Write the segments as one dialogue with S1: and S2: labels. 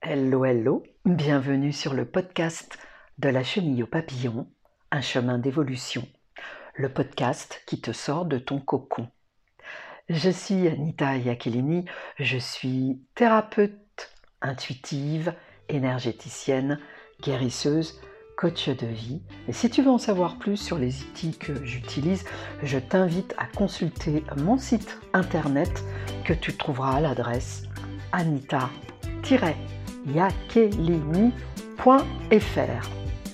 S1: Hello, hello, bienvenue sur le podcast de la chenille au papillon, un chemin d'évolution, le podcast qui te sort de ton cocon. Je suis Anita Iachilini, je suis thérapeute intuitive, énergéticienne, guérisseuse, coach de vie. Et si tu veux en savoir plus sur les outils que j'utilise, je t'invite à consulter mon site internet que tu trouveras à l'adresse anita yakelini.fr.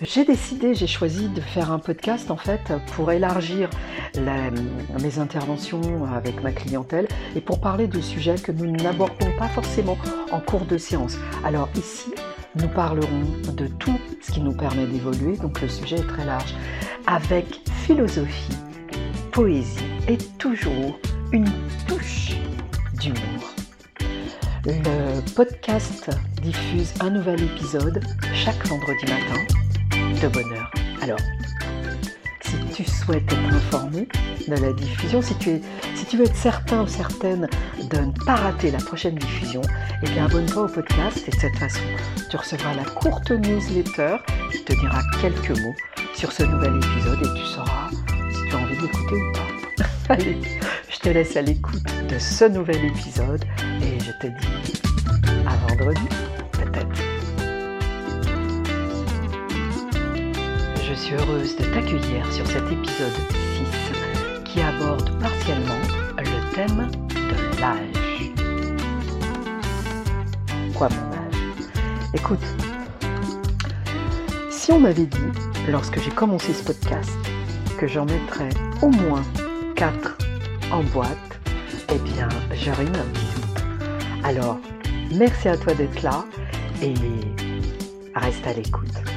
S1: J'ai décidé, j'ai choisi de faire un podcast en fait pour élargir mes interventions avec ma clientèle et pour parler de sujets que nous n'abordons pas forcément en cours de séance. Alors ici, nous parlerons de tout ce qui nous permet d'évoluer, donc le sujet est très large, avec philosophie, poésie et toujours une touche d'humour. Le podcast diffuse un nouvel épisode chaque vendredi matin de bonne heure. Alors, si tu souhaites être informé de la diffusion, si tu, es, si tu veux être certain ou certaine de ne pas rater la prochaine diffusion, eh bien abonne-toi au podcast et de cette façon, tu recevras la courte newsletter qui te dira quelques mots sur ce nouvel épisode et tu sauras si tu as envie d'écouter ou pas. Allez, je te laisse à l'écoute de ce nouvel épisode et je te dis à vendredi, suis heureuse de t'accueillir sur cet épisode 6 qui aborde partiellement le thème de l'âge. Quoi mon âge? Écoute, si on m'avait dit, lorsque j'ai commencé ce podcast, que j'en mettrais au moins 4 en boîte, eh bien, j'aurais eu un bisou. Alors, merci à toi d'être là et reste à l'écoute.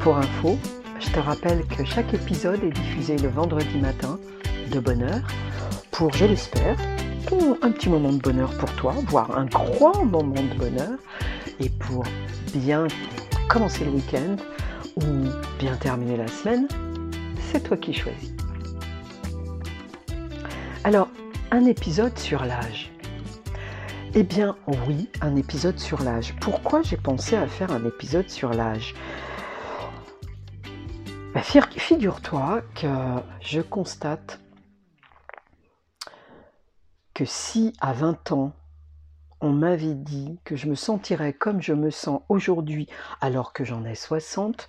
S1: Pour info, je te rappelle que chaque épisode est diffusé le vendredi matin de bonne heure pour, je l'espère, un petit moment de bonheur pour toi, voire un grand moment de bonheur, et pour bien commencer le week-end ou bien terminer la semaine, c'est toi qui choisis. Alors, un épisode sur l'âge. Eh bien oui, un épisode sur l'âge. Pourquoi j'ai pensé à faire un épisode sur l'âge? Bah, Figure-toi que je constate que si à 20 ans, on m'avait dit que je me sentirais comme je me sens aujourd'hui alors que j'en ai 60,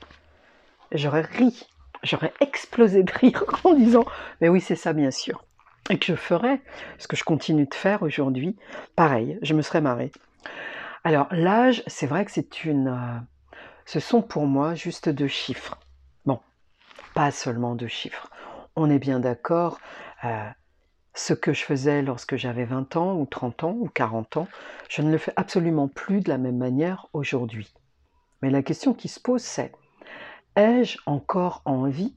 S1: j'aurais ri, j'aurais explosé de rire en disant Mais oui, c'est ça, bien sûr et que je ferais, ce que je continue de faire aujourd'hui, pareil, je me serais marrée. Alors l'âge, c'est vrai que c'est une... Euh, ce sont pour moi juste deux chiffres. Pas seulement deux chiffres. On est bien d'accord, euh, ce que je faisais lorsque j'avais 20 ans ou 30 ans ou 40 ans, je ne le fais absolument plus de la même manière aujourd'hui. Mais la question qui se pose, c'est, ai-je encore envie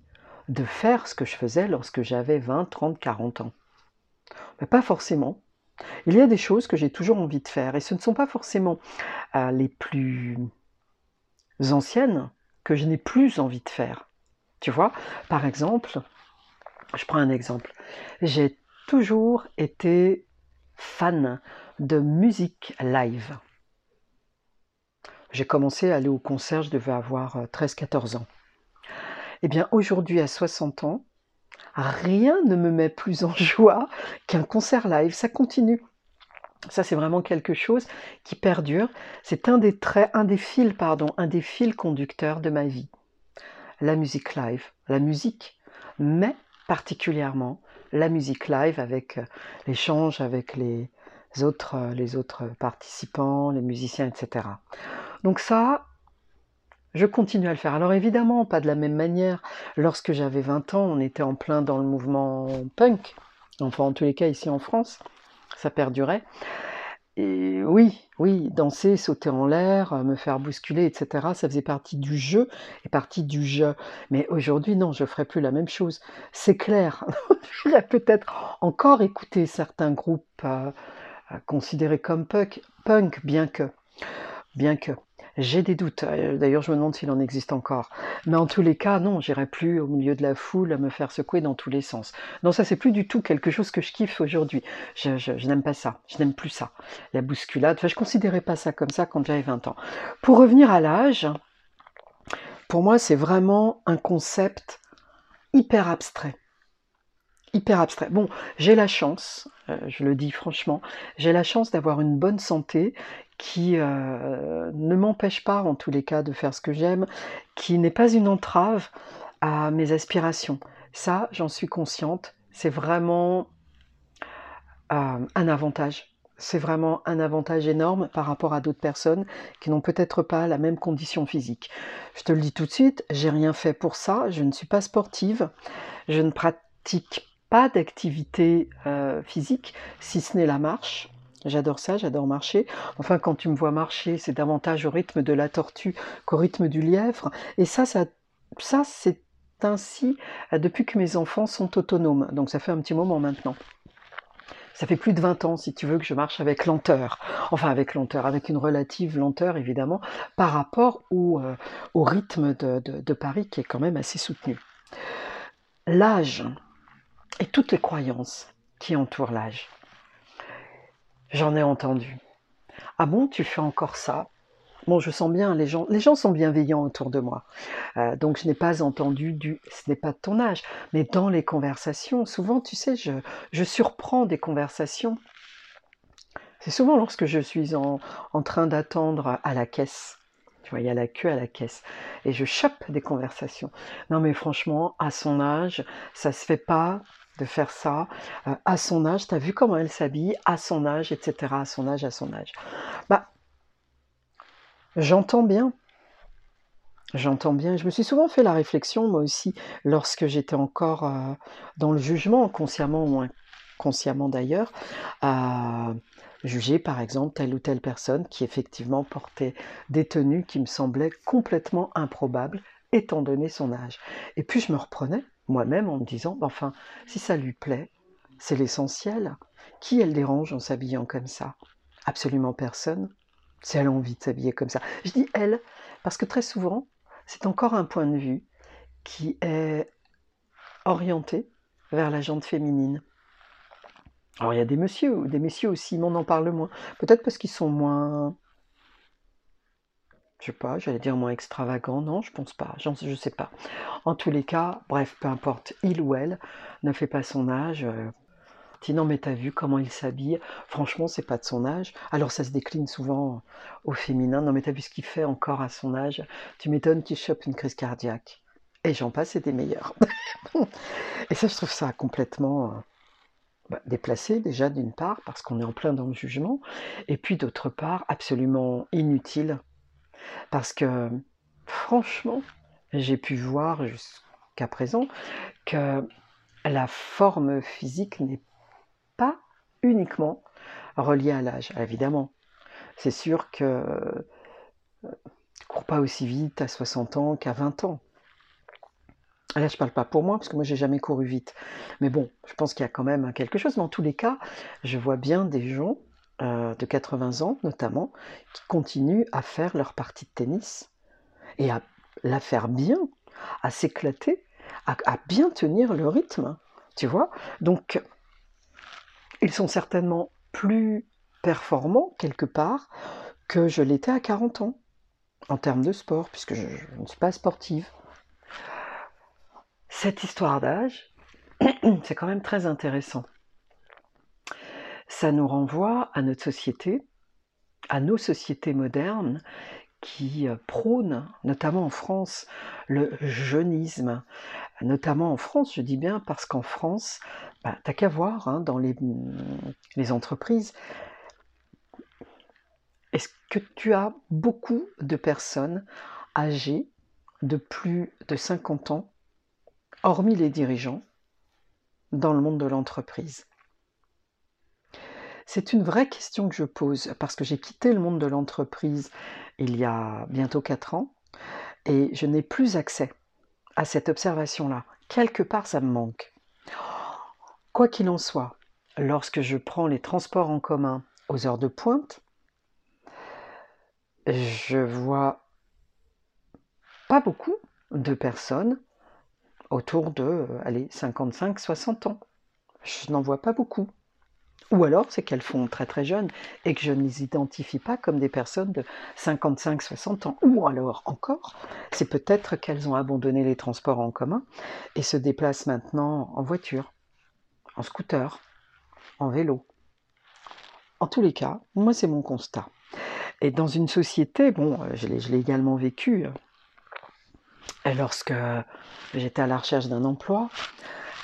S1: de faire ce que je faisais lorsque j'avais 20, 30, 40 ans? Mais pas forcément. Il y a des choses que j'ai toujours envie de faire et ce ne sont pas forcément euh, les plus anciennes que je n'ai plus envie de faire. Tu vois, par exemple, je prends un exemple. J'ai toujours été fan de musique live. J'ai commencé à aller au concert, je devais avoir 13-14 euh, ans. Eh bien, aujourd'hui, à 60 ans, rien ne me met plus en joie qu'un concert live. Ça continue. Ça, c'est vraiment quelque chose qui perdure. C'est un des traits, un des fils, pardon, un des fils conducteurs de ma vie. La musique live, la musique, mais particulièrement la musique live avec euh, l'échange avec les autres, euh, les autres participants, les musiciens, etc. Donc ça, je continue à le faire. Alors évidemment, pas de la même manière. Lorsque j'avais 20 ans, on était en plein dans le mouvement punk. Enfin, en tous les cas, ici en France, ça perdurait. Et oui, oui, danser, sauter en l'air, me faire bousculer, etc., ça faisait partie du jeu et partie du jeu. Mais aujourd'hui, non, je ne ferai plus la même chose. C'est clair. je vais peut-être encore écouter certains groupes euh, euh, considérés comme punk, punk, bien que, bien que. J'ai des doutes. Euh, d'ailleurs, je me demande s'il en existe encore. Mais en tous les cas, non, j'irai plus au milieu de la foule à me faire secouer dans tous les sens. Non, ça, c'est plus du tout quelque chose que je kiffe aujourd'hui. Je, n'aime pas ça. Je n'aime plus ça. La bousculade. Enfin, je considérais pas ça comme ça quand j'avais 20 ans. Pour revenir à l'âge, pour moi, c'est vraiment un concept hyper abstrait hyper abstrait. Bon, j'ai la chance, euh, je le dis franchement, j'ai la chance d'avoir une bonne santé qui euh, ne m'empêche pas, en tous les cas, de faire ce que j'aime, qui n'est pas une entrave à mes aspirations. Ça, j'en suis consciente. C'est vraiment euh, un avantage. C'est vraiment un avantage énorme par rapport à d'autres personnes qui n'ont peut-être pas la même condition physique. Je te le dis tout de suite, j'ai rien fait pour ça. Je ne suis pas sportive. Je ne pratique pas d'activité euh, physique, si ce n'est la marche. J'adore ça, j'adore marcher. Enfin, quand tu me vois marcher, c'est davantage au rythme de la tortue qu'au rythme du lièvre. Et ça, ça, ça c'est ainsi euh, depuis que mes enfants sont autonomes. Donc ça fait un petit moment maintenant. Ça fait plus de 20 ans, si tu veux, que je marche avec lenteur. Enfin, avec lenteur, avec une relative lenteur, évidemment, par rapport au, euh, rythme de Paris qui est quand même assez soutenu. L'âge et toutes les croyances qui entourent l'âge. J'en ai entendu. Ah bon, tu fais encore ça? Bon, je sens bien, les gens, les gens sont bienveillants autour de moi. Euh, donc, je n'ai pas entendu du ce n'est pas de ton âge. Mais dans les conversations, souvent, tu sais, je, surprends des conversations. C'est souvent lorsque je suis en, train d'attendre à la caisse. Tu vois, il y a la queue à la caisse. Et je chope des conversations. Non, mais franchement, à son âge, ça se fait pas de faire ça euh, à son âge. Tu as vu comment elle s'habille à son âge, etc. À son âge, à son âge. Bah, j'entends bien. J'entends bien. Je me suis souvent fait la réflexion, moi aussi, lorsque j'étais encore euh, dans le jugement, consciemment ou inconsciemment d'ailleurs, à juger par exemple telle ou telle personne qui effectivement portait des tenues qui me semblaient complètement improbables étant donné son âge. Et puis je me reprenais moi-même en me disant, enfin, si ça lui plaît, c'est l'essentiel. Qui elle dérange en s'habillant comme ça? Absolument personne. Si elle a envie de s'habiller comme ça. Je dis elle, parce que très souvent, c'est encore un point de vue qui est orienté vers la jante féminine. Alors il y a des messieurs, des messieurs aussi, mais on en parle moins. Peut-être parce qu'ils sont moins je sais pas, j'allais dire moins extravagant, non, je pense pas, je ne sais pas. En tous les cas, bref, peu importe, il ou elle ne fait pas son âge. Euh, non mais t'as vu comment il s'habille Franchement, c'est pas de son âge. Alors ça se décline souvent au féminin. Non mais t'as vu ce qu'il fait encore à son âge Tu m'étonnes qu'il chope une crise cardiaque. Et j'en passe, c'est des meilleurs. et ça, je trouve ça complètement euh, bah, déplacé déjà d'une part parce qu'on est en plein dans le jugement, et puis d'autre part absolument inutile parce que franchement, j'ai pu voir jusqu'à présent que la forme physique n'est pas uniquement reliée à l'âge. Évidemment, c'est sûr que euh, tu ne cours pas aussi vite à 60 ans qu'à 20 ans. Là, je ne parle pas pour moi, parce que moi, j'ai jamais couru vite. Mais bon, je pense qu'il y a quand même quelque chose. Mais en tous les cas, je vois bien des gens euh, de 80 ans notamment, qui continuent à faire leur partie de tennis et à la faire bien, à s'éclater, à, bien tenir le rythme, tu vois. Donc, ils sont certainement plus performants quelque part que je l'étais à 40 ans en termes de sport, puisque je ne suis pas sportive. Cette histoire d'âge, c'est quand même très intéressant ça nous renvoie à notre société, à nos sociétés modernes qui euh, prônent, notamment en France, le jeunisme. Notamment en France, je dis bien parce qu'en France, bah, t'as qu'à voir hein, dans les, les entreprises, est-ce que tu as beaucoup de personnes âgées de plus de 50 ans, hormis les dirigeants, dans le monde de l'entreprise? C'est une vraie question que je pose parce que j'ai quitté le monde de l'entreprise il y a bientôt 4 ans et je n'ai plus accès à cette observation-là. Quelque part, ça me manque. Quoi qu'il en soit, lorsque je prends les transports en commun aux heures de pointe, je vois pas beaucoup de personnes autour de, allez, 55-60 ans. Je n'en vois pas beaucoup. Ou alors, c'est qu'elles font très très jeunes et que je ne les identifie pas comme des personnes de 55-60 ans. Ou alors, encore, c'est peut-être qu'elles ont abandonné les transports en commun et se déplacent maintenant en voiture, en scooter, en vélo. En tous les cas, moi, c'est mon constat. Et dans une société, bon, je l'ai également vécu euh, lorsque j'étais à la recherche d'un emploi,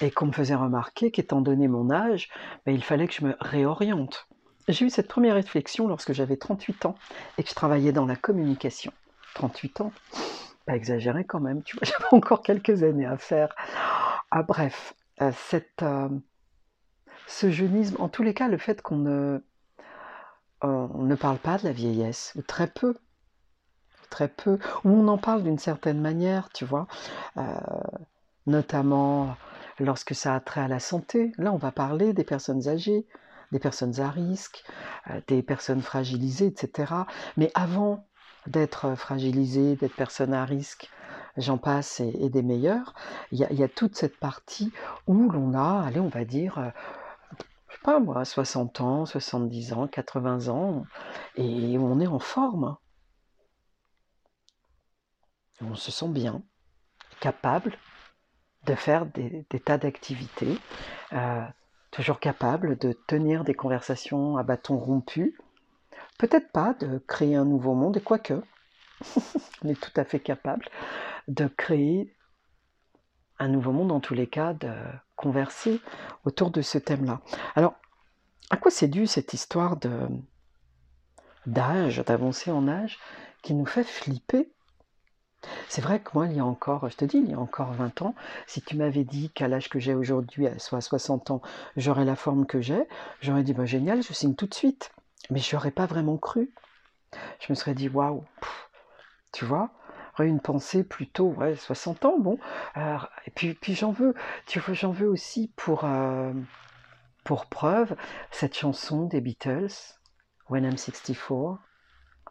S1: et qu'on me faisait remarquer qu'étant donné mon âge, ben, il fallait que je me réoriente. J'ai eu cette première réflexion lorsque j'avais 38 ans et que je travaillais dans la communication. 38 ans, pas exagéré quand même, tu vois, j'avais encore quelques années à faire. Ah bref, euh, cette, euh, ce jeunisme, en tous les cas, le fait qu'on ne, on ne parle pas de la vieillesse, ou très peu, très peu, ou on en parle d'une certaine manière, tu vois, euh, notamment lorsque ça a trait à la santé. Là, on va parler des personnes âgées, des personnes à risque, euh, des personnes fragilisées, etc. Mais avant d'être fragilisées, d'être personnes à risque, j'en passe et, des meilleurs, il y, a toute cette partie où l'on a, allez, on va dire, euh, je sais pas moi, 60 ans, 70 ans, 80 ans, et on est en forme. On se sent bien, capable de faire des, tas d'activités, euh, toujours capable de tenir des conversations à bâton rompu, peut-être pas de créer un nouveau monde, et quoique, on est tout à fait capable de créer un nouveau monde, en tous les cas, de converser autour de ce thème-là. Alors, à quoi c'est dû cette histoire d'âge, d'avancée en âge, qui nous fait flipper c'est vrai que moi, il y a encore, je te dis, il y a encore 20 ans, si tu m'avais dit qu'à l'âge que j'ai aujourd'hui, soit 60 ans, j'aurais la forme que j'ai, j'aurais dit, bah, génial, je signe tout de suite. Mais je n'aurais pas vraiment cru. Je me serais dit, waouh, tu vois, une pensée plutôt, ouais, 60 ans, bon. et puis, puis j'en veux, tu vois, j'en veux aussi pour, euh, pour preuve cette chanson des Beatles, When I'm 64.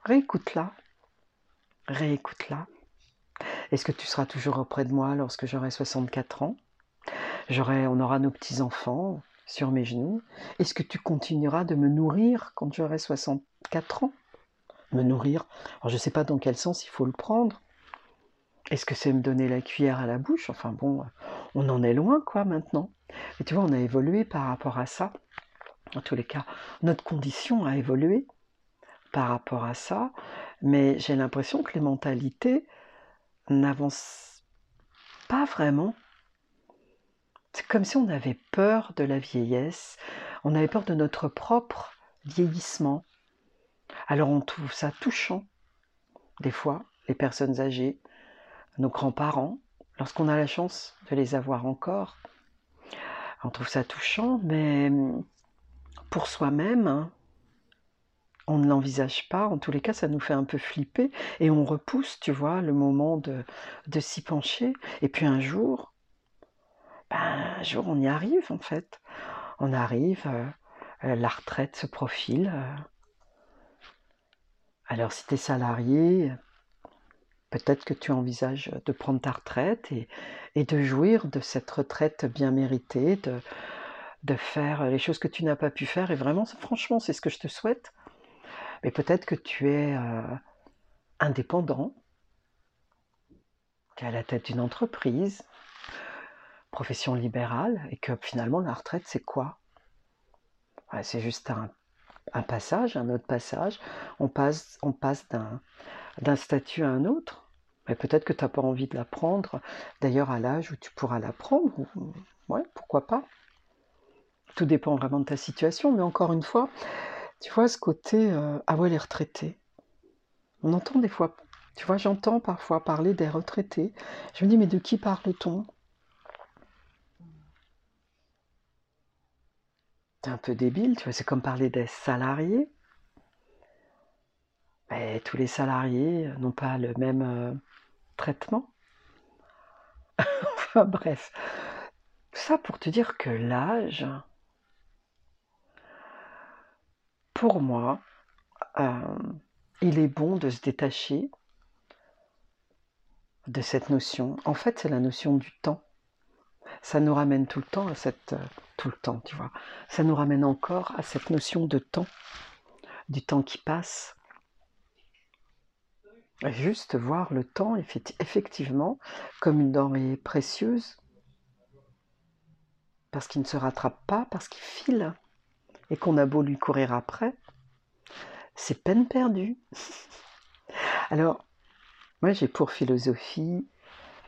S1: Réécoute-la. Réécoute-la. Est-ce que tu seras toujours auprès de moi lorsque j'aurai 64 ans? J'aurai, On aura nos petits-enfants sur mes genoux. Est-ce que tu continueras de me nourrir quand j'aurai 64 ans? Me nourrir? Alors je ne sais pas dans quel sens il faut le prendre. Est-ce que c'est me donner la cuillère à la bouche? Enfin bon, on en est loin quoi maintenant. Mais tu vois, on a évolué par rapport à ça. En tous les cas, notre condition a évolué par rapport à ça. Mais j'ai l'impression que les mentalités n'avance pas vraiment. C'est comme si on avait peur de la vieillesse, on avait peur de notre propre vieillissement. Alors on trouve ça touchant, des fois, les personnes âgées, nos grands-parents, lorsqu'on a la chance de les avoir encore. On trouve ça touchant, mais pour soi-même, hein, on ne l'envisage pas. En tous les cas, ça nous fait un peu flipper et on repousse, tu vois, le moment de, s'y pencher. Et puis un jour, ben, un jour, on y arrive en fait. On arrive, euh, euh, la retraite se profile. Euh. Alors, si tu es salarié, peut-être que tu envisages de prendre ta retraite et, et de jouir de cette retraite bien méritée, de, de faire les choses que tu n'as pas pu faire. Et vraiment, franchement, c'est ce que je te souhaite mais peut-être que tu es euh, indépendant, tu es à la tête d'une entreprise, profession libérale, et que finalement la retraite, c'est quoi? C'est juste un, passage, un autre passage. On passe, on passe d'un statut à un autre. Mais peut-être que tu n'as pas envie de la prendre, d'ailleurs à l'âge où tu pourras la prendre. Ouais, pourquoi pas? Tout dépend vraiment de ta situation, mais encore une fois, tu vois, ce côté, euh, ah les retraités. On entend des fois, tu vois, j'entends parfois parler des retraités. Je me dis, mais de qui parle-t-on? C'est un peu débile, tu vois, c'est comme parler des salariés. Mais tous les salariés n'ont pas le même euh, traitement. enfin bref, ça pour te dire que l'âge, pour moi, euh, il est bon de se détacher de cette notion. En fait, c'est la notion du temps. Ça nous ramène tout le temps à cette... Euh, tout le temps, tu vois. Ça nous ramène encore à cette notion de temps, du temps qui passe. Juste voir le temps, effectivement, comme une denrée précieuse, parce qu'il ne se rattrape pas, parce qu'il file, et qu'on a beau lui courir après, c'est peine perdue. Alors, moi j'ai pour philosophie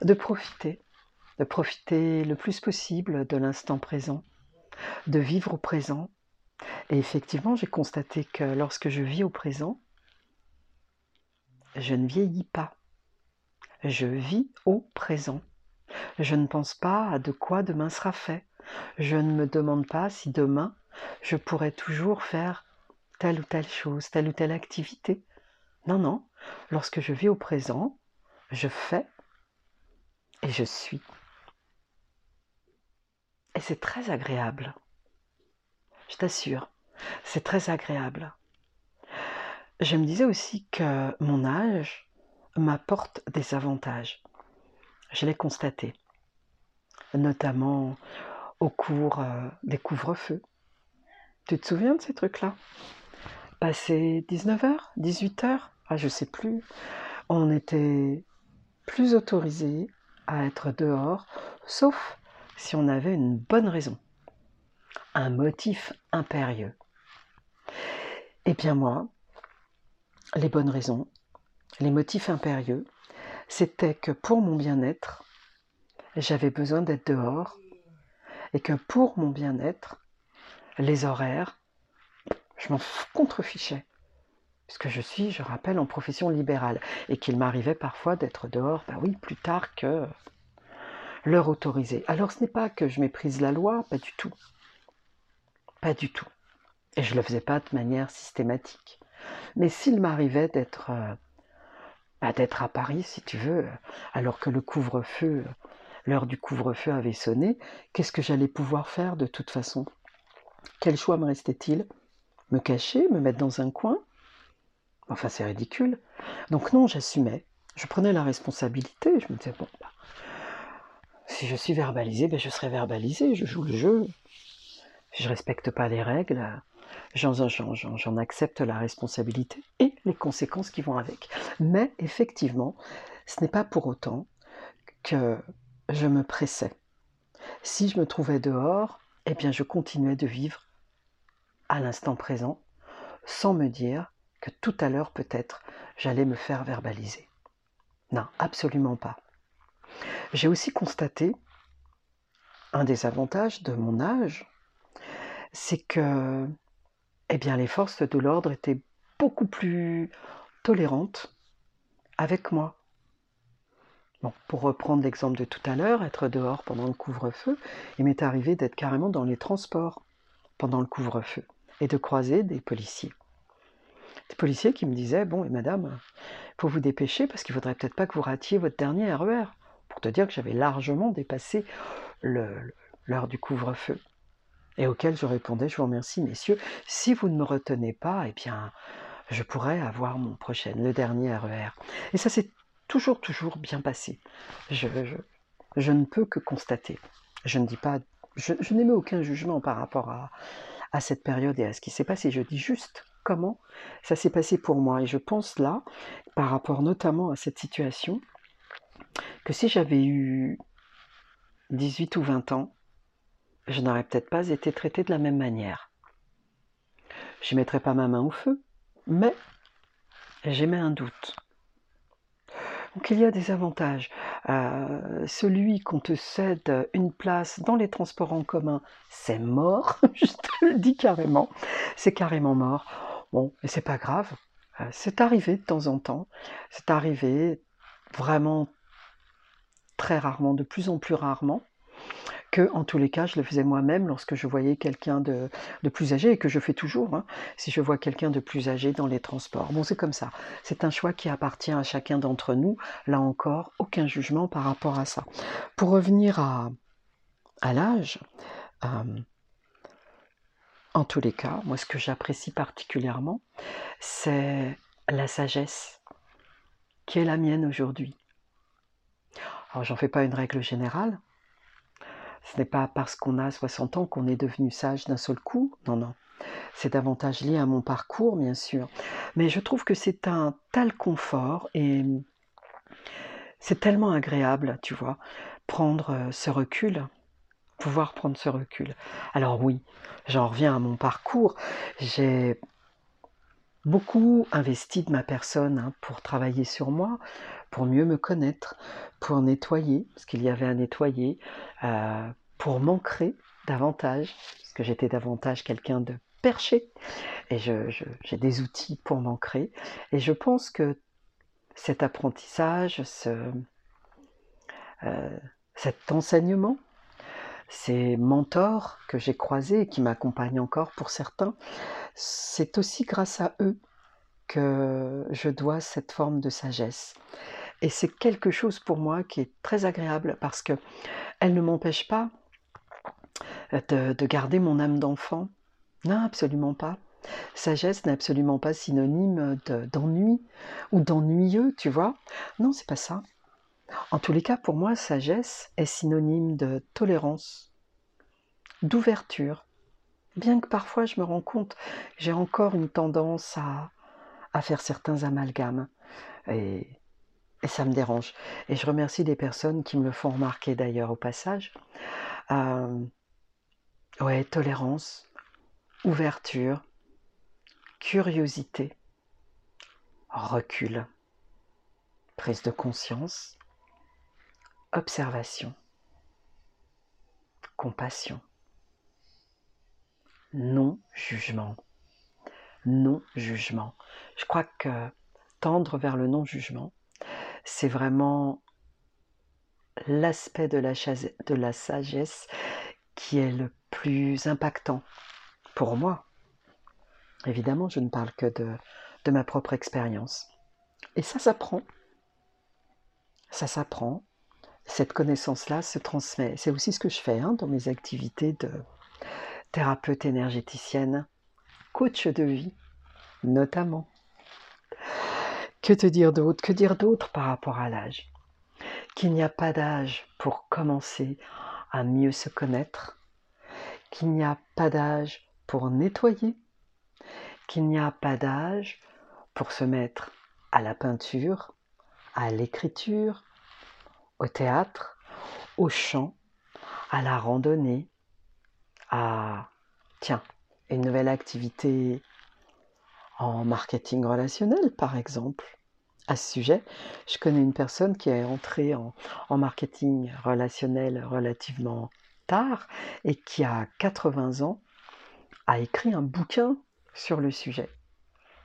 S1: de profiter, de profiter le plus possible de l'instant présent, de vivre au présent. Et effectivement, j'ai constaté que lorsque je vis au présent, je ne vieillis pas. Je vis au présent. Je ne pense pas à de quoi demain sera fait. Je ne me demande pas si demain je pourrais toujours faire telle ou telle chose, telle ou telle activité. Non, non, lorsque je vis au présent, je fais et je suis. Et c'est très agréable. Je t'assure, c'est très agréable. Je me disais aussi que mon âge m'apporte des avantages. Je l'ai constaté, notamment au cours euh, des couvre-feux. Tu te souviens de ces trucs-là? Passé 19h, 18h, ah, je sais plus, on était plus autorisé à être dehors, sauf si on avait une bonne raison, un motif impérieux. Eh bien moi, les bonnes raisons, les motifs impérieux, c'était que pour mon bien-être, j'avais besoin d'être dehors et que pour mon bien-être, les horaires, je m'en contrefichais. Puisque je suis, je rappelle, en profession libérale. Et qu'il m'arrivait parfois d'être dehors, bah oui, plus tard que l'heure autorisée. Alors ce n'est pas que je méprise la loi, pas du tout. Pas du tout. Et je ne le faisais pas de manière systématique. Mais s'il m'arrivait d'être euh, bah, d'être à Paris, si tu veux, alors que le couvre-feu, l'heure du couvre-feu avait sonné, qu'est-ce que j'allais pouvoir faire de toute façon? Quel choix me restait-il? Me cacher, me mettre dans un coin? Enfin, c'est ridicule. Donc non, j'assumais. Je prenais la responsabilité. Je me disais, bon, bah, si je suis verbalisé, ben, je serai verbalisé. Je joue le jeu. Je ne respecte pas les règles, j'en accepte la responsabilité et les conséquences qui vont avec. Mais effectivement, ce n'est pas pour autant que je me pressais. Si je me trouvais dehors, eh bien je continuais de vivre à l'instant présent sans me dire que tout à l'heure peut-être j'allais me faire verbaliser. Non, absolument pas. J'ai aussi constaté un des avantages de mon âge, c'est que eh bien, les forces de l'ordre étaient beaucoup plus tolérantes avec moi pour reprendre l'exemple de tout à l'heure, être dehors pendant le couvre-feu, il m'est arrivé d'être carrément dans les transports pendant le couvre-feu et de croiser des policiers. Des policiers qui me disaient Bon, et madame, il faut vous dépêcher parce qu'il ne faudrait peut-être pas que vous ratiez votre dernier RER. Pour te dire que j'avais largement dépassé l'heure du couvre-feu. Et auquel je répondais Je vous remercie, messieurs. Si vous ne me retenez pas, eh bien, je pourrais avoir mon prochain, le dernier RER. Et ça, c'est toujours, toujours bien passé. Je, ne peux que constater. Je ne dis pas, je, n'émets aucun jugement par rapport à, cette période et à ce qui s'est passé. Je dis juste comment ça s'est passé pour moi. Et je pense là, par rapport notamment à cette situation, que si j'avais eu 18 ou 20 ans, je n'aurais peut-être pas été traité de la même manière. Je mettrais pas ma main au feu, mais j'émets un doute. Donc il y a des avantages. Euh, celui qu'on te cède une place dans les transports en commun, c'est mort, je te le dis carrément, c'est carrément mort. Bon, mais c'est pas grave, euh, c'est arrivé de temps en temps, c'est arrivé vraiment très rarement, de plus en plus rarement que en tous les cas je le faisais moi-même lorsque je voyais quelqu'un de, plus âgé et que je fais toujours hein, si je vois quelqu'un de plus âgé dans les transports. Bon c'est comme ça, c'est un choix qui appartient à chacun d'entre nous, là encore aucun jugement par rapport à ça. Pour revenir à, à l'âge, euh, en tous les cas, moi ce que j'apprécie particulièrement, c'est la sagesse qui est la mienne aujourd'hui. Alors j'en fais pas une règle générale. Ce n'est pas parce qu'on a 60 ans qu'on est devenu sage d'un seul coup. Non, non. C'est davantage lié à mon parcours, bien sûr. Mais je trouve que c'est un tel confort et c'est tellement agréable, tu vois, prendre euh, ce recul, pouvoir prendre ce recul. Alors oui, j'en reviens à mon parcours. J'ai beaucoup investi de ma personne hein, pour travailler sur moi, pour mieux me connaître, pour nettoyer, parce qu'il y avait à nettoyer, euh, pour m'ancrer davantage, parce que j'étais davantage quelqu'un de perché, et j'ai des outils pour m'ancrer. Et je pense que cet apprentissage, ce, euh, cet enseignement, ces mentors que j'ai croisés et qui m'accompagnent encore pour certains, c'est aussi grâce à eux que je dois cette forme de sagesse. Et c'est quelque chose pour moi qui est très agréable parce que elle ne m'empêche pas de, de garder mon âme d'enfant. Non, absolument pas. Sagesse n'est absolument pas synonyme d'ennui ou d'ennuyeux, tu vois. Non, c'est pas ça. En tous les cas, pour moi, sagesse est synonyme de tolérance, d'ouverture. Bien que parfois je me rends compte, j'ai encore une tendance à, à faire certains amalgames. Et, et, ça me dérange. Et je remercie les personnes qui me le font remarquer d'ailleurs au passage. Euh, ouais, tolérance, ouverture, curiosité, recul, prise de conscience, observation, compassion, non-jugement. Non-jugement. Je crois que tendre vers le non-jugement, c'est vraiment l'aspect de la, sagesse qui est le plus impactant pour moi. Évidemment, je ne parle que de, de ma propre expérience. Et ça s'apprend. Ça s'apprend. Cette connaissance-là se transmet. C'est aussi ce que je fais hein, dans mes activités de thérapeute énergéticienne, coach de vie, notamment. Que te dire d'autre? Que dire d'autre par rapport à l'âge? Qu'il n'y a pas d'âge pour commencer à mieux se connaître, qu'il n'y a pas d'âge pour nettoyer, qu'il n'y a pas d'âge pour se mettre à la peinture, à l'écriture, au théâtre, au chant, à la randonnée, à, tiens, une nouvelle activité en marketing relationnel, par exemple. À ce sujet, je connais une personne qui est entrée en, marketing relationnel relativement tard et qui a 80 ans a écrit un bouquin sur le sujet.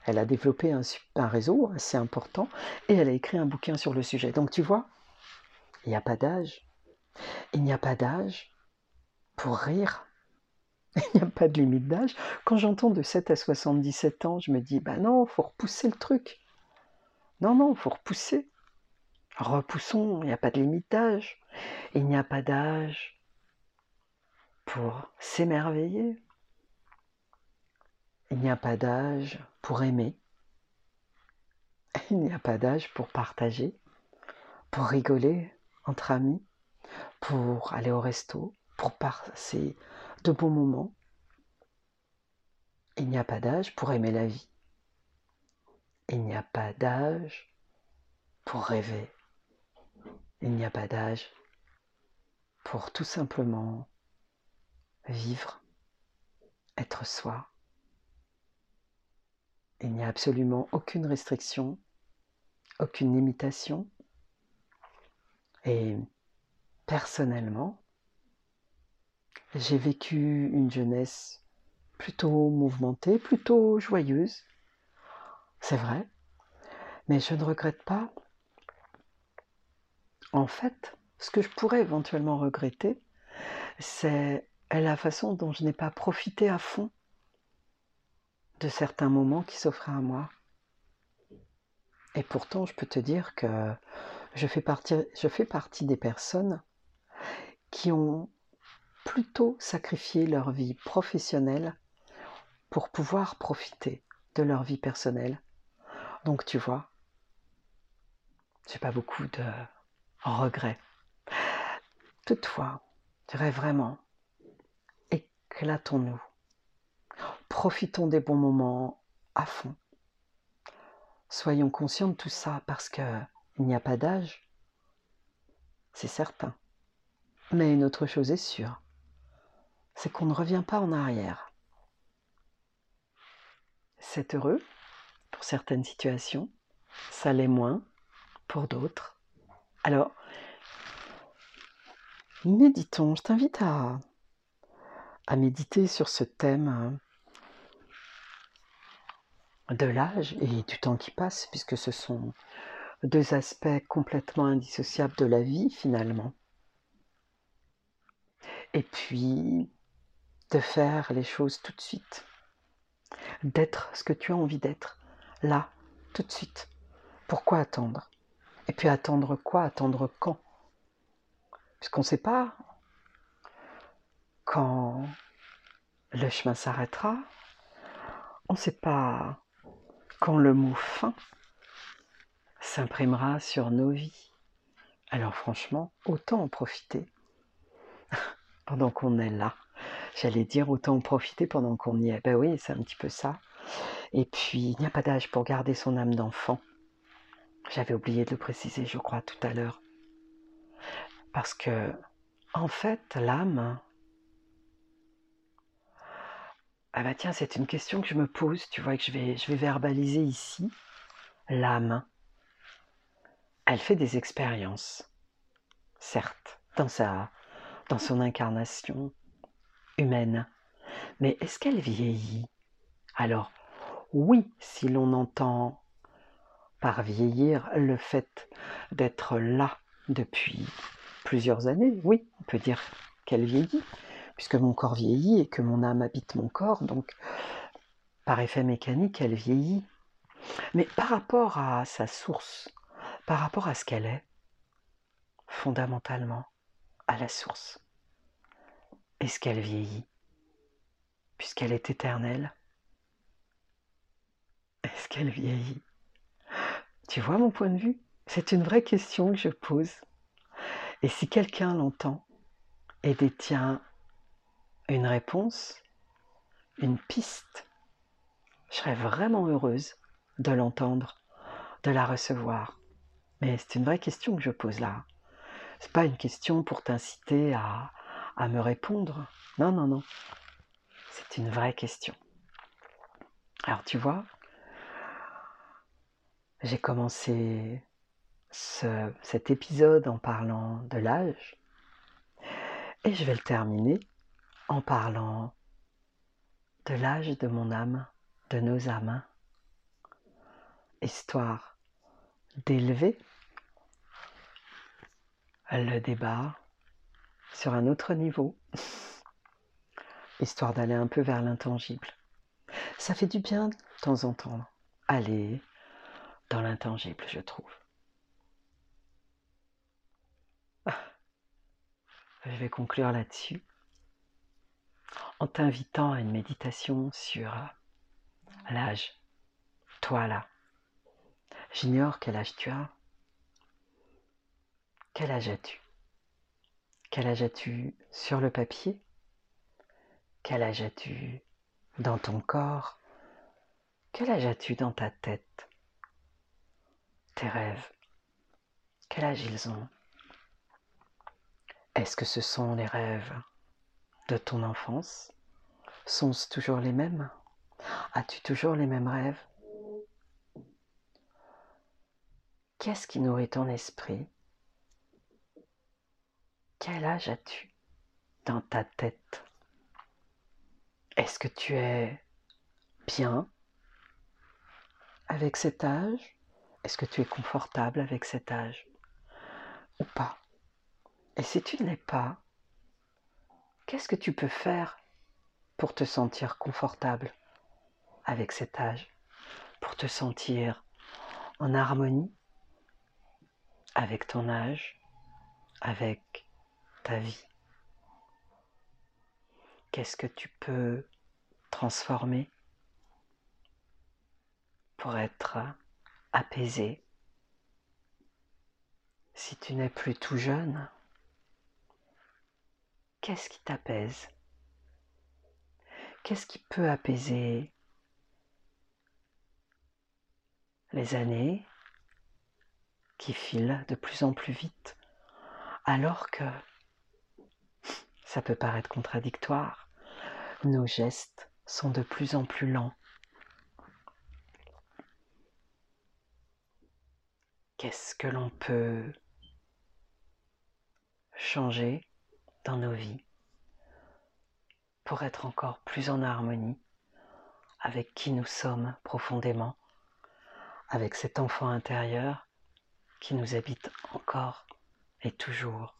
S1: Elle a développé un, un, réseau assez important et elle a écrit un bouquin sur le sujet. Donc tu vois, il n'y a pas d'âge. Il n'y a pas d'âge pour rire. Il n'y a pas de limite d'âge. Quand j'entends de 7 à 77 ans, je me dis, bah non, il faut repousser le truc. Non, non, il faut repousser. Repoussons, il n'y a pas de limite d'âge. Il n'y a pas d'âge pour s'émerveiller. Il n'y a pas d'âge pour aimer. Il n'y a pas d'âge pour partager, pour rigoler entre amis, pour aller au resto, pour passer de bons moments. Il n'y a pas d'âge pour aimer la vie. Il n'y a pas d'âge pour rêver. Il n'y a pas d'âge pour tout simplement vivre, être soi. Il n'y a absolument aucune restriction, aucune limitation. Et personnellement, j'ai vécu une jeunesse plutôt mouvementée, plutôt joyeuse. C'est vrai. Mais je ne regrette pas. En fait, ce que je pourrais éventuellement regretter, c'est la façon dont je n'ai pas profité à fond de certains moments qui s'offraient à moi. Et pourtant, je peux te dire que je fais partie, je fais partie des personnes qui ont plutôt sacrifié leur vie professionnelle pour pouvoir profiter de leur vie personnelle. Donc tu vois, j'ai pas beaucoup de regrets. Toutefois, je dirais vraiment, éclatons-nous. Profitons des bons moments à fond. Soyons conscients de tout ça parce qu'il n'y a pas d'âge, c'est certain. Mais une autre chose est sûre, c'est qu'on ne revient pas en arrière. C'est heureux pour certaines situations, ça l'est moins pour d'autres. Alors, méditons, je t'invite à, méditer sur ce thème hein, de l'âge et du temps qui passe, puisque ce sont deux aspects complètement indissociables de la vie finalement. Et puis, de faire les choses tout de suite, d'être ce que tu as envie d'être, là, tout de suite. Pourquoi attendre? Et puis attendre quoi? Attendre quand? Puisqu'on ne sait pas quand le chemin s'arrêtera, on ne sait pas quand le mot fin s'imprimera sur nos vies. Alors franchement, autant en profiter pendant qu'on est là. J'allais dire autant en profiter pendant qu'on y est. Ben oui, c'est un petit peu ça. Et puis, il n'y a pas d'âge pour garder son âme d'enfant. J'avais oublié de le préciser, je crois, tout à l'heure. Parce que, en fait, l'âme, ah bah tiens, c'est une question que je me pose, tu vois, que je vais, je vais verbaliser ici. L'âme, elle fait des expériences, certes, dans, sa, dans son incarnation humaine. Mais est-ce qu'elle vieillit? Alors, oui, si l'on entend par vieillir le fait d'être là depuis plusieurs années, oui, on peut dire qu'elle vieillit puisque mon corps vieillit et que mon âme habite mon corps, donc par effet mécanique, elle vieillit. Mais par rapport à sa source, par rapport à ce qu'elle est, fondamentalement, à la source, est-ce qu'elle vieillit Puisqu'elle est éternelle, est-ce qu'elle vieillit? Tu vois mon point de vue? C'est une vraie question que je pose. Et si quelqu'un l'entend et détient une réponse, une piste, je serais vraiment heureuse de l'entendre, de la recevoir. Mais c'est une vraie question que je pose là. C'est pas une question pour t'inciter à, à me répondre. Non, non, non. C'est une vraie question. Alors tu vois, j'ai commencé ce, cet épisode en parlant de l'âge et je vais le terminer en parlant de l'âge de mon âme, de nos âmes, histoire d'élever le débat sur un autre niveau, histoire d'aller un peu vers l'intangible. Ça fait du bien de temps en temps aller dans l'intangible, je trouve. Je vais conclure là-dessus en t'invitant à une méditation sur l'âge. Toi là. J'ignore quel âge tu as. Quel âge as-tu? Quel âge as-tu sur le papier? Quel âge as-tu dans ton corps? Quel âge as-tu dans ta tête? Tes rêves, quel âge ils ont? Est-ce que ce sont les rêves de ton enfance? Sont-ce toujours les mêmes? As-tu toujours les mêmes rêves? Qu'est-ce qui nourrit ton esprit? Quel âge as-tu dans ta tête? Est-ce que tu es bien avec cet âge? Est-ce que tu es confortable avec cet âge? Ou pas? Et si tu ne l'es pas, Qu'est-ce que tu peux faire pour te sentir confortable avec cet âge, pour te sentir en harmonie avec ton âge, avec vie. Qu'est-ce que tu peux transformer pour être apaisé, si tu n'es plus tout jeune, qu'est-ce qui t'apaise? Qu'est-ce qui peut apaiser les années qui filent de plus en plus vite alors que ça peut paraître contradictoire, nos gestes sont de plus en plus lents. Qu'est-ce que l'on peut changer dans nos vies pour être encore plus en harmonie avec qui nous sommes profondément, avec cet enfant intérieur qui nous habite encore et toujours?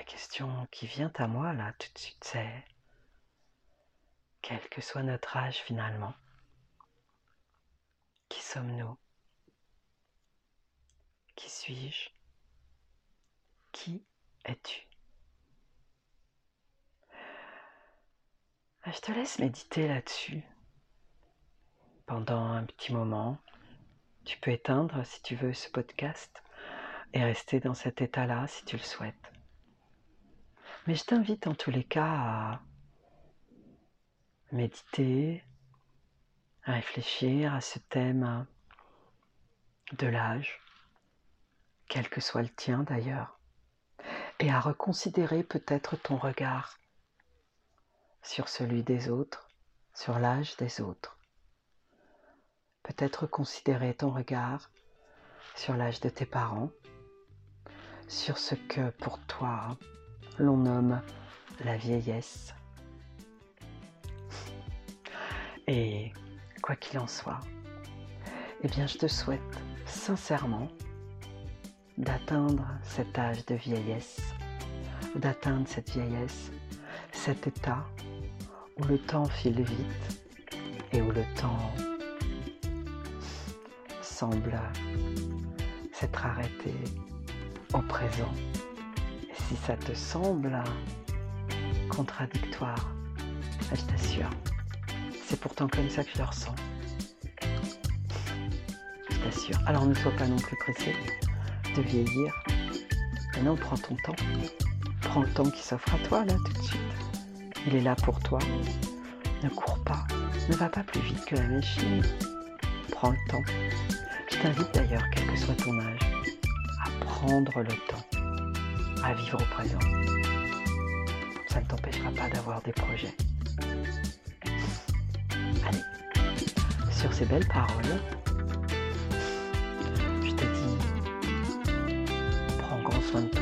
S1: La question qui vient à moi là tout de suite, c'est quel que soit notre âge finalement, qui sommes-nous? Qui suis-je? Qui es-tu? Ah, Je te laisse méditer là-dessus pendant un petit moment. Tu peux éteindre si tu veux ce podcast et rester dans cet état-là si tu le souhaites. Mais je t'invite en tous les cas à méditer, à réfléchir à ce thème de l'âge, quel que soit le tien d'ailleurs, et à reconsidérer peut-être ton regard sur celui des autres, sur l'âge des autres. Peut-être considérer ton regard sur l'âge de tes parents, sur ce que pour toi l'on nomme la vieillesse. Et quoi qu'il en soit, eh bien je te souhaite sincèrement d'atteindre cet âge de vieillesse, d'atteindre cette vieillesse, cet état où le temps file vite et où le temps semble s'être arrêté au présent si ça te semble contradictoire, je t'assure, c'est pourtant comme ça que je le ressens. Je t'assure. Alors ne sois pas non plus pressé de vieillir. non, prends ton temps. Prends le temps qui s'offre à toi là tout de suite. Il est là pour toi. Ne cours pas. Ne va pas plus vite que la machine. Prends le temps. Je t'invite d'ailleurs, quel que soit ton âge, à prendre le temps à vivre au présent. Ça ne t'empêchera pas d'avoir des projets. Allez, sur ces belles paroles, je te dis, prends grand soin de toi,